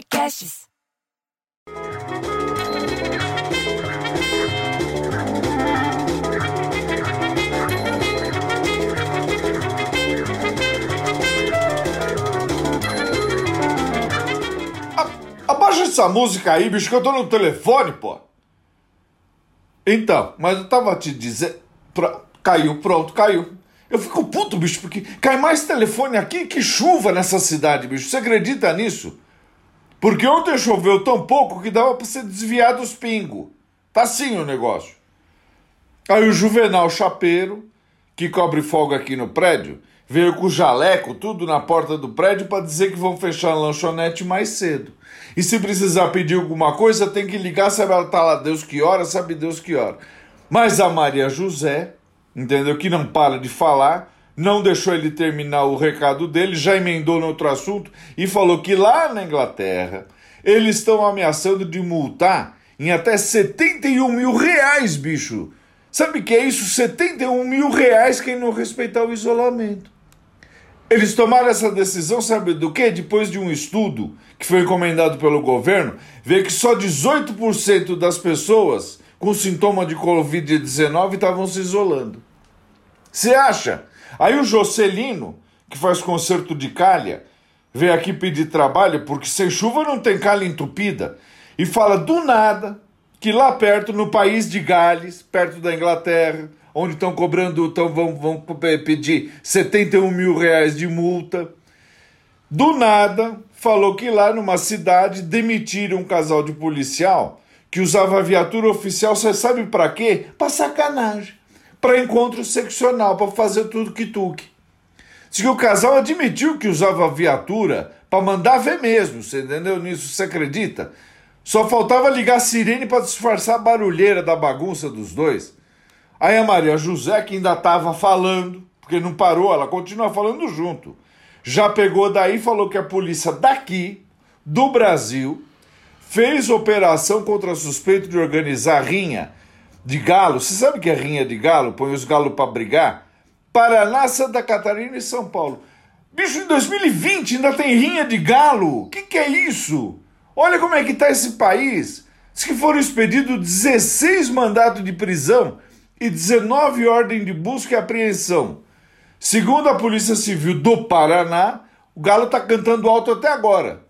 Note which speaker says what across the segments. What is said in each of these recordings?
Speaker 1: Podcasts.
Speaker 2: Abaixa essa música aí, bicho, que eu tô no telefone, pô. Então, mas eu tava te dizendo. Pra... Caiu, pronto, caiu. Eu fico puto, bicho, porque cai mais telefone aqui que chuva nessa cidade, bicho. Você acredita nisso? Porque ontem choveu tão pouco que dava pra você desviar dos pingos. Tá assim o negócio. Aí o Juvenal Chapeiro, que cobre folga aqui no prédio, veio com o jaleco, tudo na porta do prédio, para dizer que vão fechar a lanchonete mais cedo. E se precisar pedir alguma coisa, tem que ligar, sabe ela tá lá Deus que hora, sabe Deus que hora. Mas a Maria José, entendeu? Que não para de falar, não deixou ele terminar o recado dele, já emendou no outro assunto e falou que lá na Inglaterra eles estão ameaçando de multar em até 71 mil reais, bicho. Sabe o que é isso? 71 mil reais quem não respeitar o isolamento. Eles tomaram essa decisão, sabe do que? Depois de um estudo que foi encomendado pelo governo, vê que só 18% das pessoas com sintoma de Covid-19 estavam se isolando. Você acha? Aí o Jocelino, que faz concerto de calha, veio aqui pedir trabalho porque sem chuva não tem calha entupida. E fala do nada que lá perto, no país de Gales, perto da Inglaterra, onde estão cobrando, então vão, vão pedir 71 mil reais de multa. Do nada, falou que lá numa cidade demitiram um casal de policial que usava viatura oficial, você sabe para quê? Para sacanagem, para encontro seccional, para fazer tudo que tuque. Diz que o casal admitiu que usava viatura para mandar ver mesmo, você entendeu nisso? Você acredita? Só faltava ligar a sirene para disfarçar a barulheira da bagunça dos dois. Aí a Maria José, que ainda estava falando, porque não parou, ela continua falando junto. Já pegou daí e falou que a polícia daqui, do Brasil, fez operação contra suspeito de organizar rinha de galo. Você sabe que é rinha de galo? Põe os galos para brigar? Paraná, Santa Catarina e São Paulo. Bicho, em 2020 ainda tem rinha de galo. O que, que é isso? Olha como é que está esse país. Diz que foram expedidos 16 mandatos de prisão e 19 ordens de busca e apreensão. Segundo a Polícia Civil do Paraná, o galo está cantando alto até agora.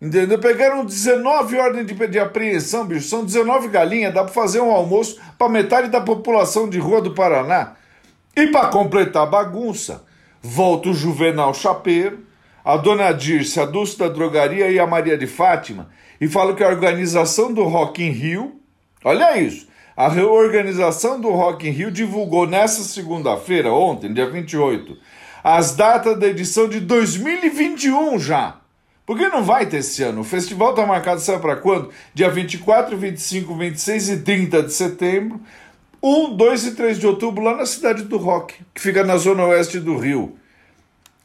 Speaker 2: Entendeu? Pegaram 19 ordens de, de apreensão, bicho. São 19 galinhas, dá para fazer um almoço para metade da população de rua do Paraná. E para completar a bagunça, volta o Juvenal Chapeiro, a dona Dirce, a Dulce da Drogaria e a Maria de Fátima, e fala que a organização do Rock in Rio, olha isso, a reorganização do Rock in Rio divulgou nessa segunda-feira, ontem, dia 28, as datas da edição de 2021 já. Porque não vai ter esse ano. O festival está marcado, sabe para quando? Dia 24, 25, 26 e 30 de setembro. 1, 2 e 3 de outubro, lá na cidade do Rock, que fica na zona oeste do Rio.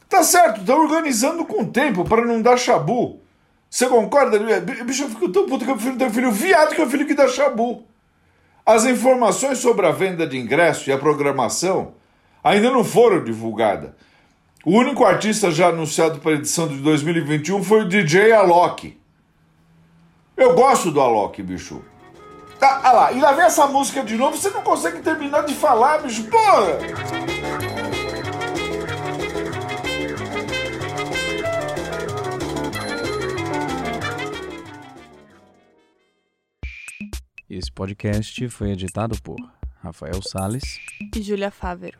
Speaker 2: Tá certo, estão organizando com tempo para não dar chabu. Você concorda? Bicho, eu fico tão puto que eu prefiro ter filho viado que eu filho que dá chabu. As informações sobre a venda de ingresso e a programação ainda não foram divulgadas. O único artista já anunciado para a edição de 2021 foi o DJ Alok. Eu gosto do Alok, bicho. Ah, ah lá, e lá vem essa música de novo, você não consegue terminar de falar, bicho. Porra!
Speaker 3: Esse podcast foi editado por Rafael Sales
Speaker 4: e Júlia Fávero.